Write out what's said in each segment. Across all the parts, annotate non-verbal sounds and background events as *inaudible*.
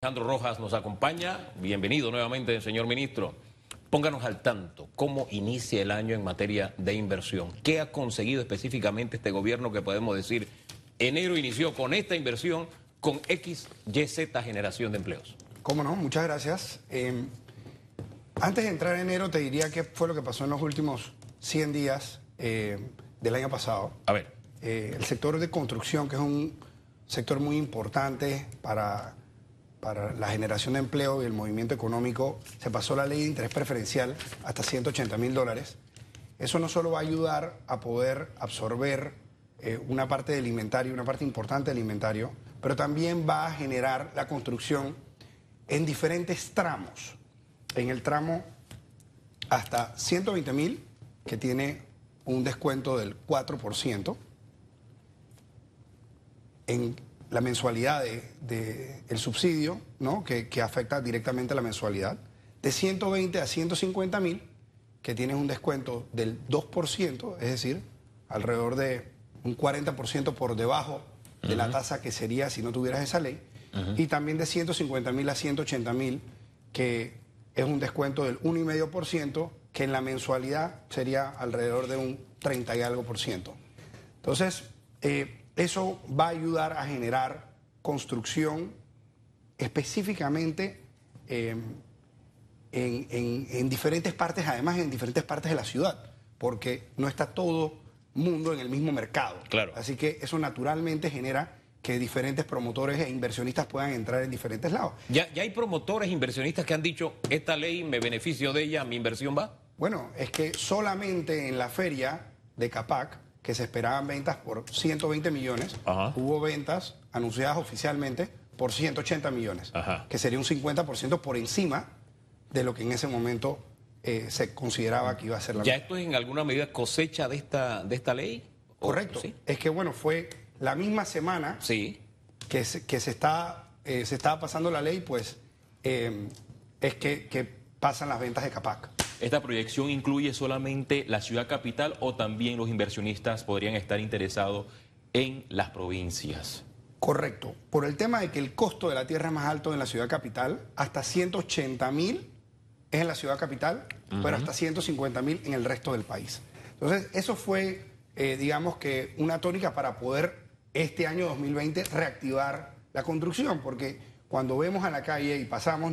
Alejandro Rojas nos acompaña. Bienvenido nuevamente, señor ministro. Pónganos al tanto, ¿cómo inicia el año en materia de inversión? ¿Qué ha conseguido específicamente este gobierno que podemos decir, enero inició con esta inversión, con X, Y, Z generación de empleos? Cómo no, muchas gracias. Eh, antes de entrar en enero te diría qué fue lo que pasó en los últimos 100 días eh, del año pasado. A ver. Eh, el sector de construcción, que es un sector muy importante para para la generación de empleo y el movimiento económico, se pasó la ley de interés preferencial hasta 180 mil dólares. Eso no solo va a ayudar a poder absorber eh, una parte del inventario, una parte importante del inventario, pero también va a generar la construcción en diferentes tramos. En el tramo hasta 120 mil, que tiene un descuento del 4%. En la mensualidad del de, el subsidio, ¿no? Que, que, afecta directamente a la mensualidad, de 120 a 150 mil, que tienes un descuento del 2%, es decir, alrededor de un 40% por debajo de uh -huh. la tasa que sería si no tuvieras esa ley, uh -huh. y también de 150 mil a 180 mil, que es un descuento del 1,5%, que en la mensualidad sería alrededor de un 30 y algo por ciento. Entonces, eh, eso va a ayudar a generar construcción específicamente eh, en, en, en, diferentes partes, además en diferentes partes de la ciudad, porque no está todo mundo en el mismo mercado. Claro. Así que eso naturalmente genera que diferentes promotores e inversionistas puedan entrar en diferentes lados. ¿Ya, ya hay promotores e inversionistas que han dicho, esta ley me beneficio de ella, mi inversión va? Bueno, es que solamente en la feria de Capac, que se esperaban ventas por 120 millones, Ajá. hubo ventas anunciadas oficialmente por 180 millones, Ajá. que sería un 50% por encima de lo que en ese momento eh, se consideraba que iba a ser la ¿Ya esto es en alguna medida cosecha de esta, de esta ley? Correcto. ¿Sí? Es que bueno, fue la misma semana sí. que, se, que se, está, eh, se estaba pasando la ley, pues eh, es que, que pasan las ventas de Capac. ¿Esta proyección incluye solamente la ciudad capital o también los inversionistas podrían estar interesados en las provincias? Correcto. Por el tema de que el costo de la tierra es más alto en la ciudad capital, hasta 180 mil es en la ciudad capital, uh -huh. pero hasta 150 mil en el resto del país. Entonces, eso fue, eh, digamos que, una tónica para poder este año 2020 reactivar la construcción, porque cuando vemos a la calle y pasamos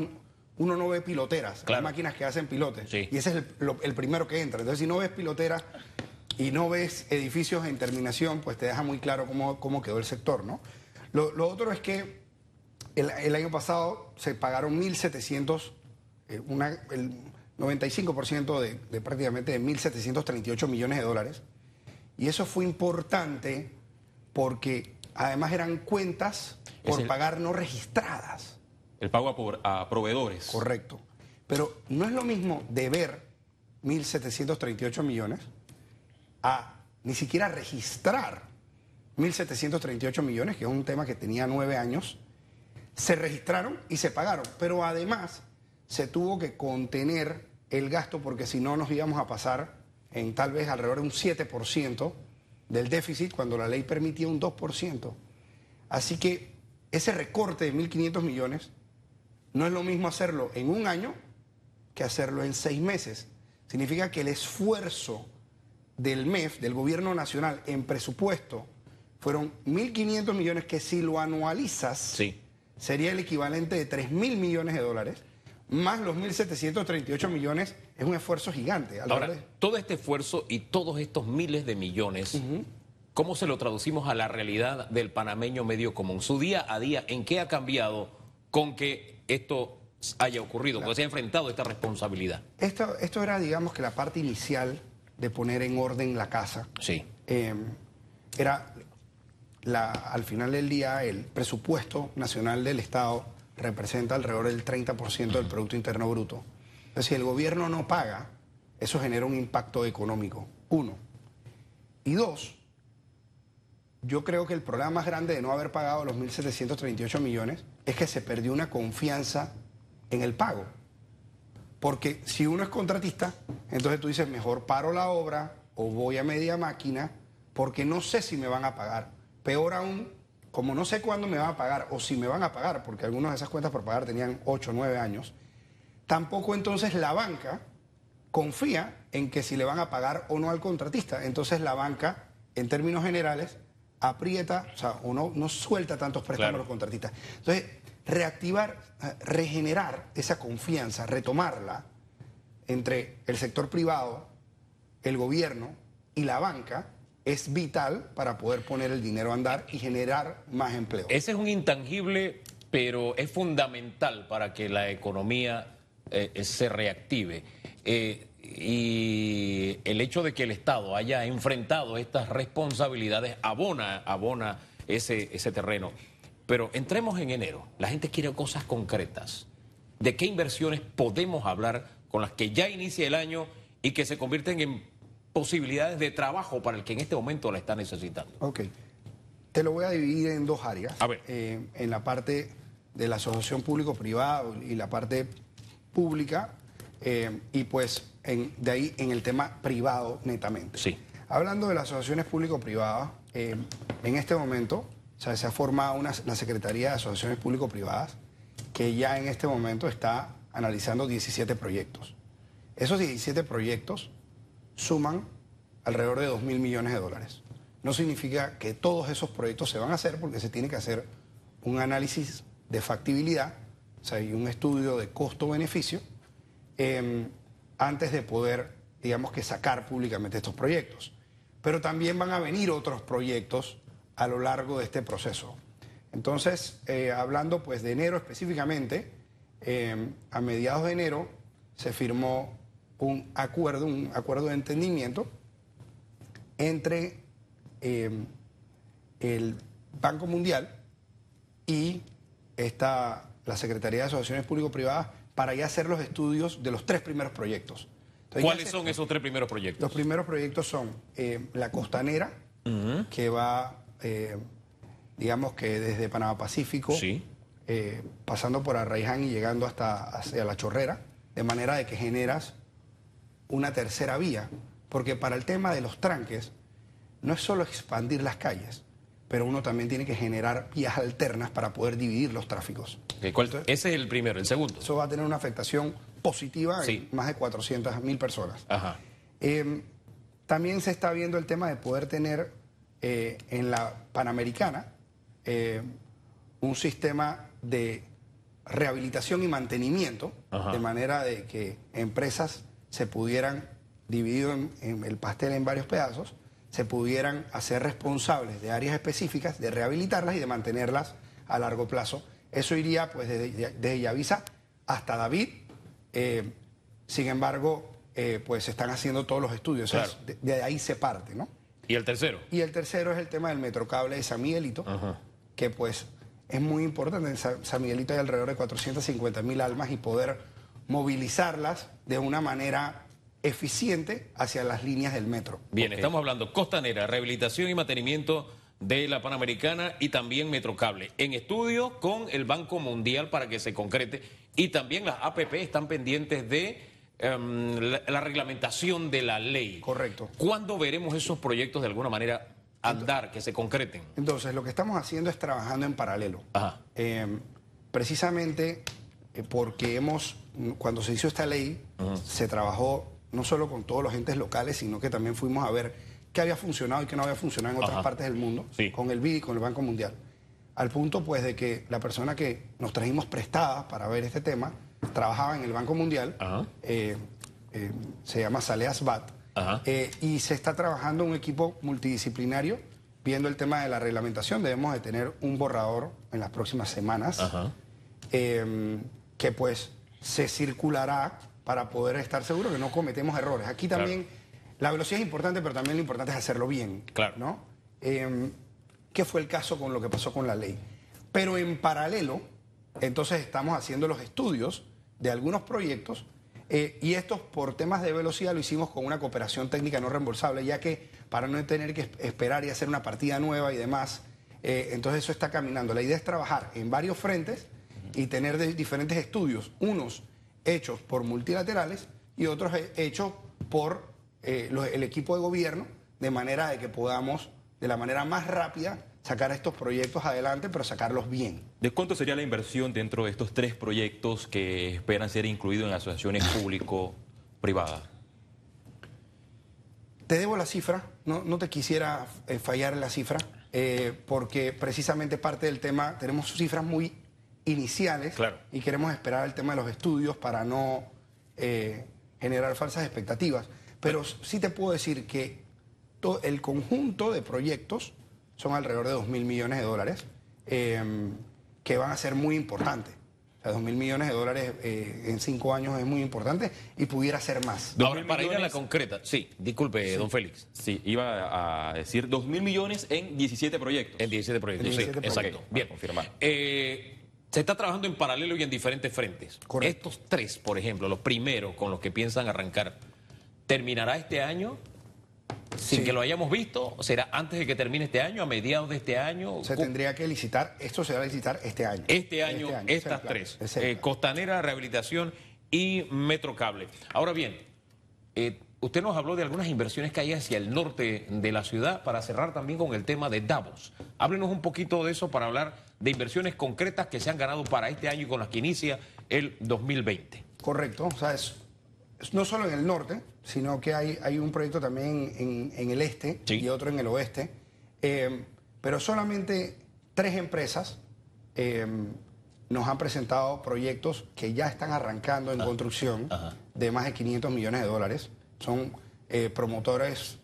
uno no ve piloteras, claro. hay máquinas que hacen pilotes. Sí. Y ese es el, lo, el, primero que entra. Entonces, si no ves piloteras y no ves edificios en terminación, pues te deja muy claro cómo, cómo quedó el sector, ¿no? Lo, lo otro es que el, el, año pasado se pagaron 1.700, eh, el 95% de, de prácticamente de 1.738 millones de dólares. Y eso fue importante porque además eran cuentas por el... pagar no registradas. El pago a, proveedores. Correcto. Pero no es lo mismo deber 1.738 millones a ni siquiera registrar 1.738 millones, que es un tema que tenía nueve años. Se registraron y se pagaron, pero además se tuvo que contener el gasto porque si no nos íbamos a pasar en tal vez alrededor de un 7% del déficit cuando la ley permitía un 2%. Así que ese recorte de 1.500 millones no es lo mismo hacerlo en un año que hacerlo en seis meses. Significa que el esfuerzo del MEF, del gobierno nacional, en presupuesto, fueron 1.500 millones que si lo anualizas, sí. sería el equivalente de 3.000 millones de dólares, más los 1.738 millones, es un esfuerzo gigante. Ahora, de... todo este esfuerzo y todos estos miles de millones, uh -huh. ¿cómo se lo traducimos a la realidad del panameño medio común? Su día a día, ¿en qué ha cambiado con que esto haya ocurrido, claro. se ha enfrentado a esta responsabilidad. Esto, esto era, digamos, que la parte inicial de poner en orden la casa. Sí. Eh, era, la, al final del día, el presupuesto nacional del Estado representa alrededor del 30% uh -huh. del Producto Interno Bruto. Entonces, si el gobierno no paga, eso genera un impacto económico, uno. Y dos, yo creo que el problema más grande de no haber pagado los 1.738 millones es que se perdió una confianza en el pago. Porque si uno es contratista, entonces tú dices, mejor paro la obra o voy a media máquina porque no sé si me van a pagar. Peor aún, como no sé cuándo me van a pagar o si me van a pagar, porque algunas de esas cuentas por pagar tenían 8 o 9 años, tampoco entonces la banca confía en que si le van a pagar o no al contratista. Entonces la banca, en términos generales, aprieta, o sea, o no, suelta tantos préstamos Claro. a los contratistas. Entonces, reactivar, eh, regenerar esa confianza, retomarla entre el sector privado, el gobierno y la banca es vital para poder poner el dinero a andar y generar más empleo. Ese es un intangible, pero es fundamental para que la economía eh, se reactive. Eh, y el hecho de que el Estado haya enfrentado estas responsabilidades abona, abona ese, ese terreno. Pero entremos en enero. La gente quiere cosas concretas. ¿De qué inversiones podemos hablar con las que ya inicia el año y que se convierten en posibilidades de trabajo para el que en este momento la está necesitando? Ok. Te lo voy a dividir en dos áreas. A ver. Eh, en la parte de la asociación público-privada y la parte pública, eh, y pues en- de ahí en el tema privado netamente. Sí. Hablando de las asociaciones público-privadas, eh, en este momento o sea, se ha formado una, la Secretaría de Asociaciones Público-Privadas que ya en este momento está analizando 17 proyectos. Esos 17 proyectos suman alrededor de 2 mil millones de dólares. No significa que todos esos proyectos se van a hacer porque se tiene que hacer un análisis de factibilidad, o sea, y un estudio de costo-beneficio eh, antes de poder, digamos que sacar públicamente estos proyectos. Pero también van a venir otros proyectos a lo largo de este proceso. Entonces, eh, hablando pues de enero específicamente, eh, a mediados de enero se firmó un acuerdo, un acuerdo de entendimiento entre eh, el Banco Mundial y esta, la Secretaría de Asociaciones Público-Privadas para ya hacer los estudios de los tres primeros proyectos. Entonces, ¿Cuáles son esos tres primeros proyectos? los primeros proyectos son eh, la costanera, que va, eh, digamos que desde Panamá Pacífico, Sí. eh, pasando por Arraiján y llegando hasta hacia la Chorrera, de manera de que generas una tercera vía, porque para el tema de los tranques no es solo expandir las calles, pero uno también tiene que generar vías alternas para poder dividir los tráficos. ¿cuál- ese es el primero, el segundo. Eso va a tener una afectación positiva Sí. en más de 400 mil personas. Ajá. Eh, también se está viendo el tema de poder tener eh, en la Panamericana eh, un sistema de rehabilitación y mantenimiento, Ajá. de manera de que empresas se pudieran, en, en el pastel en varios pedazos, se pudieran hacer responsables de áreas específicas, de rehabilitarlas y de mantenerlas a largo plazo. Eso iría pues desde, desde Yavisa hasta David. Eh, sin embargo, eh, pues se están haciendo todos los estudios. O sea, Claro. de, de ahí se parte, ¿no? ¿Y el tercero? Y el tercero es el tema del metrocable de San Miguelito, que pues es muy importante. En Sa- San Miguelito hay alrededor de 450 mil almas y poder movilizarlas de una manera eficiente hacia las líneas del metro. Bien, estamos hablando costanera, rehabilitación y mantenimiento de la Panamericana y también Metrocable. En estudio con el Banco Mundial para que se concrete. Y también las APP están pendientes de em, la, la reglamentación de la ley. Correcto. ¿Cuándo veremos esos proyectos de alguna manera andar, que se concreten? Entonces, lo que estamos haciendo es trabajando en paralelo. Ajá. Eh, precisamente eh, porque hemos, cuando se hizo esta ley, se trabajó no solo con todos los entes locales, sino que también fuimos a ver qué había funcionado y qué no había funcionado en otras Ajá. partes del mundo, Sí. con el BID y con el Banco Mundial. Al punto, pues, de que la persona que nos trajimos prestada para ver este tema trabajaba en el Banco Mundial, eh, eh, se llama Saleh Asbat, Ajá. eh, y se está trabajando un equipo multidisciplinario viendo el tema de la reglamentación. Debemos de tener un borrador en las próximas semanas que pues se circulará para poder estar seguro que no cometemos errores. Aquí también la velocidad es importante, pero también lo importante es hacerlo bien. Claro. ¿no? Eh, ¿Qué fue el caso con lo que pasó con la ley? Pero en paralelo, entonces estamos haciendo los estudios de algunos proyectos eh, y estos por temas de velocidad lo hicimos con una cooperación técnica no reembolsable, ya que para no tener que es- esperar y hacer una partida nueva y demás, eh, entonces eso está caminando. La idea es trabajar en varios frentes y tener de- diferentes estudios, unos hechos por multilaterales y otros he- hechos por eh, los- el equipo de gobierno, de manera de que podamos, de la manera más rápida, sacar estos proyectos adelante, pero sacarlos bien. ¿De cuánto sería la inversión dentro de estos tres proyectos que esperan ser incluidos en asociaciones público-privadas? Te debo la cifra, no, no te quisiera eh, fallar en la cifra, eh, porque precisamente parte del tema, tenemos cifras muy iniciales Claro. y queremos esperar el tema de los estudios para no eh, generar falsas expectativas. Pero sí te puedo decir que to- el conjunto de proyectos son alrededor de 2 mil millones de dólares, eh, que van a ser muy importantes. O sea, 2 mil millones de dólares eh, en cinco años es muy importante y pudiera ser más. Ahora, para ir a la concreta, sí, disculpe, don Félix. Sí, iba a decir 2 mil millones en 17 proyectos. En 17 proyectos, En sí, 17 exacto. Bien. Para confirmar. Eh, se está trabajando en paralelo y en diferentes frentes. Correcto. Estos tres, por ejemplo, los primeros con los que piensan arrancar, ¿terminará este año? Sin Sí. que lo hayamos visto, ¿será antes de que termine este año, a mediados de este año? Se ¿Cómo- tendría que licitar, esto se va a licitar este año. Este año, ese es el estas tres, eh. Costanera, Rehabilitación y Metrocable. Ahora bien, eh, usted nos habló de algunas inversiones que hay hacia el norte de la ciudad para cerrar también con el tema de Davos. Háblenos un poquito de eso para hablar de inversiones concretas que se han ganado para este año y con las que inicia el 2020. Correcto, o sea, es, es no solo en el norte, sino que hay, hay un proyecto también en, en el este Sí. y otro en el oeste, Eh, pero solamente tres empresas eh, nos han presentado proyectos que ya están arrancando en construcción ajá. de más de 500 millones de dólares. Son eh, promotores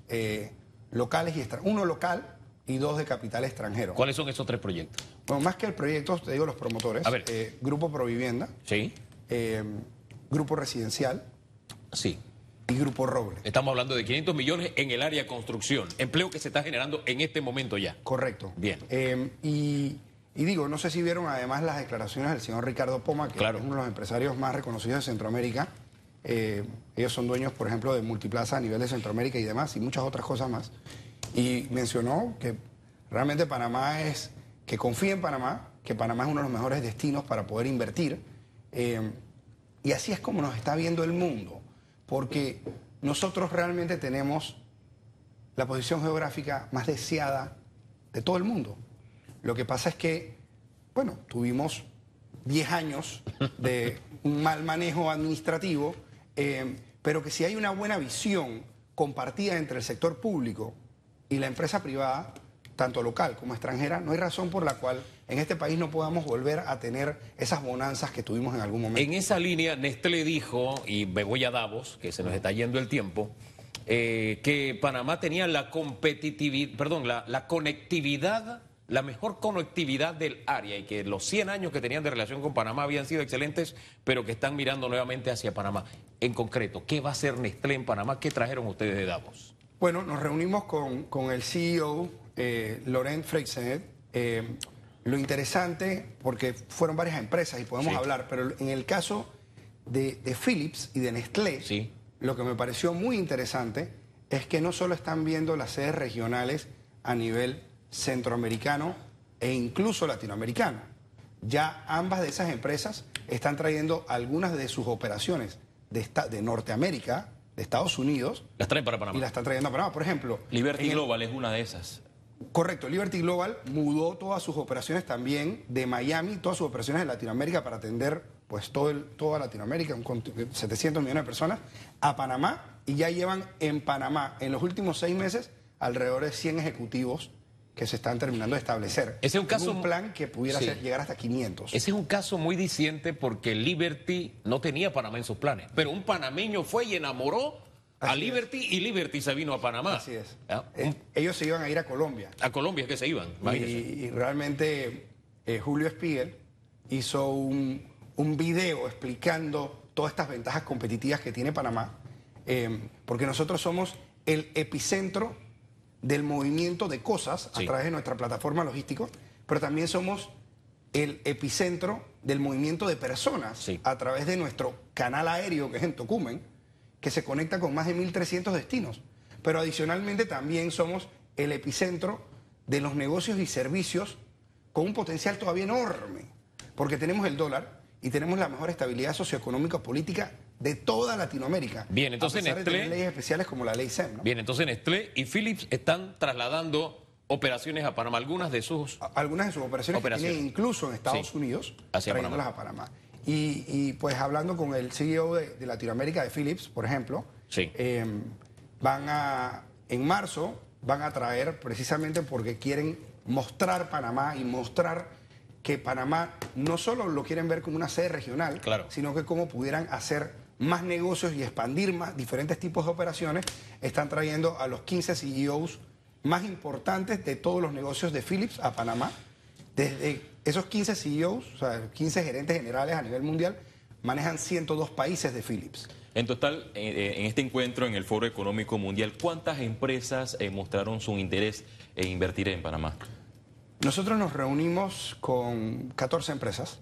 locales y uno local y dos de capital extranjero. ¿Cuáles son esos tres proyectos? Bueno, más que el proyecto, te digo los promotores. A ver. eh, Grupo Provivienda, Sí, eh, Grupo Residencial sí. y Grupo Roble. Estamos hablando de 500 millones en el área construcción, empleo que se está generando en este momento ya. Correcto. Bien. Eh, y, y digo, no sé si vieron además las declaraciones del señor Ricardo Poma, que Claro. es uno de los empresarios más reconocidos de Centroamérica. Eh, ellos son dueños, por ejemplo, de Multiplaza a nivel de Centroamérica y demás, y muchas otras cosas más. Y mencionó que realmente Panamá es, que confía en Panamá, que Panamá es uno de los mejores destinos para poder invertir. Eh, y así es como nos está viendo el mundo, porque nosotros realmente tenemos la posición geográfica más deseada de todo el mundo. Lo que pasa es que, bueno, tuvimos 10 años de *laughs* un mal manejo administrativo, eh, pero que si hay una buena visión compartida entre el sector público y la empresa privada, tanto local como extranjera, no hay razón por la cual en este país no podamos volver a tener esas bonanzas que tuvimos en algún momento. En esa línea, Nestlé dijo, y me voy a Davos, que se nos está yendo el tiempo, eh, que Panamá tenía la competitividad, perdón, la, la conectividad, la mejor conectividad del área y que los 100 años que tenían de relación con Panamá habían sido excelentes, pero que están mirando nuevamente hacia Panamá. En concreto, ¿qué va a hacer Nestlé en Panamá? ¿Qué trajeron ustedes de Davos? Bueno, nos reunimos con, con el CEO, eh, Laurent Freixenet. Eh, lo interesante, porque fueron varias empresas y podemos Sí. hablar, pero en el caso de, de Philips y de Nestlé, Sí. lo que me pareció muy interesante es que no solo están viendo las sedes regionales a nivel centroamericano e incluso latinoamericano. Ya ambas de esas empresas están trayendo algunas de sus operaciones de, esta- de Norteamérica, de Estados Unidos, Las traen para Panamá. y la están trayendo a Panamá. Por ejemplo, Liberty el- Global es una de esas. Correcto, Liberty Global mudó todas sus operaciones también de Miami, todas sus operaciones de Latinoamérica para atender pues todo el, toda Latinoamérica, un cont- 700 millones de personas, a Panamá y ya llevan en Panamá en los últimos seis meses alrededor de 100 ejecutivos que se están terminando de establecer. Ese es un caso- un plan que pudiera Sí. ser- llegar hasta 500. Ese es un caso muy diciente porque Liberty no tenía Panamá en sus planes, pero un panameño fue y enamoró a es. Liberty y Liberty se vino a Panamá. Así es. Eh, ellos se iban a ir a Colombia. a Colombia es que se iban. Y, y realmente eh, Julio Spiegel hizo un, un video explicando todas estas ventajas competitivas que tiene Panamá, eh, porque nosotros somos el epicentro del movimiento de cosas Sí. a través de nuestra plataforma logística, pero también somos el epicentro del movimiento de personas Sí. a través de nuestro canal aéreo que es en Tocumen, que se conecta con más de 1.300 destinos. Pero adicionalmente también somos el epicentro de los negocios y servicios con un potencial todavía enorme, porque tenemos el dólar y tenemos la mejor estabilidad socioeconómica política de toda Latinoamérica. Bien, entonces a pesar de Nestlé- tener leyes especiales como la ley SEM. ¿no? Bien, entonces Nestlé y Philips están trasladando operaciones a Panamá, algunas de sus... A- Algunas de sus operaciones, Operaciones. que tienen incluso en Estados Sí. Unidos, Hacia trayéndolas a Panamá. Y, y, pues hablando con el CEO de, de Latinoamérica de Philips, por ejemplo, Sí. eh, van a, en marzo, van a traer precisamente porque quieren mostrar Panamá y mostrar que Panamá no solo lo quieren ver como una sede regional, Claro. sino que como pudieran hacer más negocios y expandir más diferentes tipos de operaciones, están trayendo a los 15 CEOs más importantes de todos los negocios de Philips a Panamá. Desde esos 15 CEOs, o sea, 15 gerentes generales a nivel mundial, manejan 102 países de Philips. En total, eh, eh, en este encuentro en el Foro Económico Mundial, ¿cuántas empresas eh, mostraron su interés en invertir en Panamá? Nosotros nos reunimos con 14 empresas,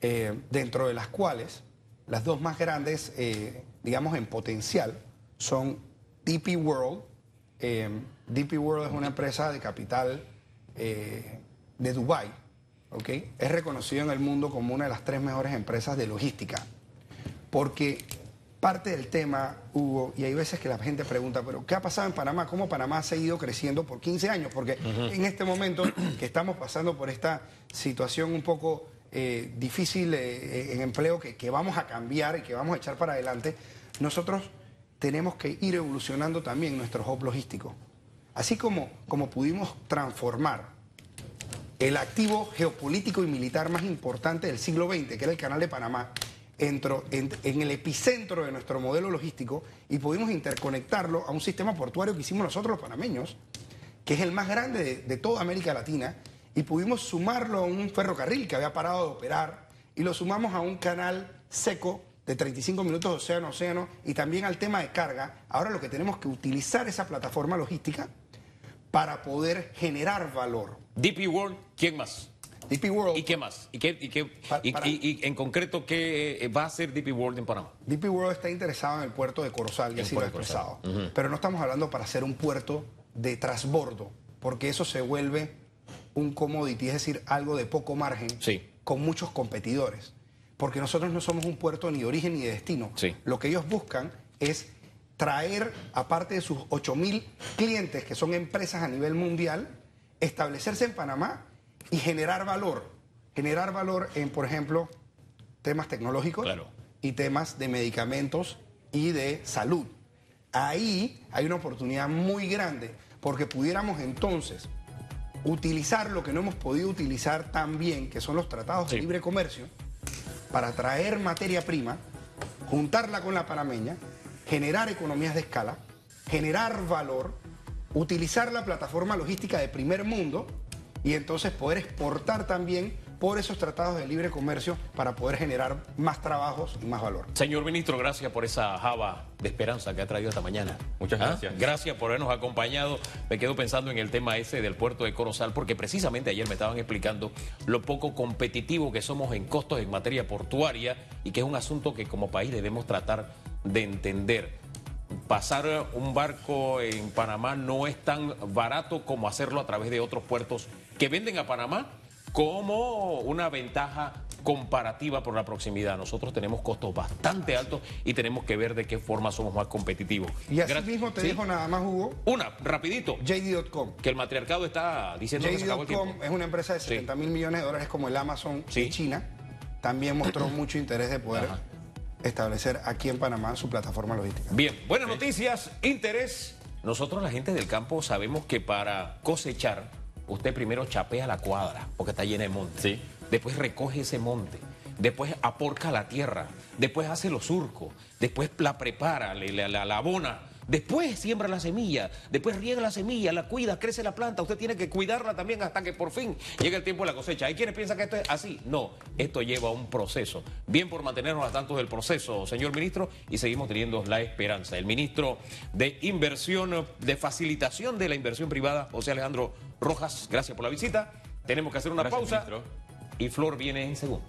eh, dentro de las cuales las dos más grandes, eh, digamos en potencial, son DP World. Eh, DP World es una empresa de capital eh, de Dubái, ¿ok? Es reconocido en el mundo como una de las tres mejores empresas de logística, porque parte del tema, Hugo, y hay veces que la gente pregunta, pero ¿qué ha pasado en Panamá? ¿Cómo Panamá ha seguido creciendo por 15 años? Porque en este momento que estamos pasando por esta situación un poco eh, difícil eh, en empleo que, vamos a cambiar y que vamos a echar para adelante, nosotros tenemos que ir evolucionando también nuestro hub logístico. Así como, como pudimos transformar el activo geopolítico y militar más importante del siglo XX, que era el Canal de Panamá, entró en, en el epicentro de nuestro modelo logístico y pudimos interconectarlo a un sistema portuario que hicimos nosotros los panameños, que es el más grande de, de toda América Latina, y pudimos sumarlo a un ferrocarril que había parado de operar, y lo sumamos a un canal seco de 35 minutos de océano a océano, y también al tema de carga. Ahora lo que tenemos que utilizar esa plataforma logística para poder generar valor. DP World, ¿quién más? DP World ¿Y qué más? ¿Y, qué, y, qué- y- para- y- y en concreto qué eh, va a hacer DP World en Panamá? DP World está interesado en el puerto de Corozal, y El así lo Corozal. expresado. Pero no estamos hablando para hacer un puerto de transbordo, porque eso se vuelve un commodity, es decir, algo de poco margen, Sí. con muchos competidores. Porque nosotros no somos un puerto ni de origen ni de destino. Sí. Lo que ellos buscan es traer, aparte de sus 8 mil clientes, que son empresas a nivel mundial, establecerse en Panamá y generar valor. Generar valor en, por ejemplo, temas tecnológicos Claro. y temas de medicamentos y de salud. Ahí hay una oportunidad muy grande, porque pudiéramos entonces utilizar lo que no hemos podido utilizar tan bien, que son los tratados Sí. de libre comercio, para traer materia prima, juntarla con la panameña, generar economías de escala, generar valor, utilizar la plataforma logística de primer mundo y entonces poder exportar también por esos tratados de libre comercio para poder generar más trabajos y más valor. Señor ministro, gracias por esa java de esperanza que ha traído esta mañana. Muchas ¿Ah? gracias. Gracias por habernos acompañado. Me quedo pensando en el tema ese del puerto de Corozal, porque precisamente ayer me estaban explicando lo poco competitivo que somos en costos en materia portuaria y que es un asunto que como país debemos tratar de entender. Pasar un barco en Panamá no es tan barato como hacerlo a través de otros puertos que venden a Panamá como una ventaja comparativa por la proximidad. Nosotros tenemos costos bastante altos y tenemos que ver de qué forma somos más competitivos. Y así mismo te Sí. dejo nada más, Hugo, Una, rapidito, JD.com. que el matriarcado está diciendo que se acabó el JD.com tiempo. es una empresa de Sí. 70 mil millones de dólares como el Amazon Sí. de China. También mostró *clears throat* mucho interés de poder Ajá. establecer aquí en Panamá su plataforma logística. Bien, buenas noticias, interés. Nosotros la gente del campo sabemos que para cosechar, usted primero chapea la cuadra, porque está llena de monte. Sí. Después recoge ese monte. Después aporca la tierra. Después hace los surcos. Después la prepara, le- la, la- la abona. Después siembra la semilla. Después riega la semilla, la cuida, crece la planta. Usted tiene que cuidarla también hasta que por fin llegue el tiempo de la cosecha. Hay quienes piensan que esto es así. No, esto lleva un proceso. Bien por mantenernos al tanto del proceso, señor ministro, y seguimos teniendo la esperanza. El ministro de Inversión, de Facilitación de la Inversión Privada, José Alejandro Rojas, gracias por la visita. Tenemos que hacer una Gracias, pausa. ministro. Y Flor viene en segundos.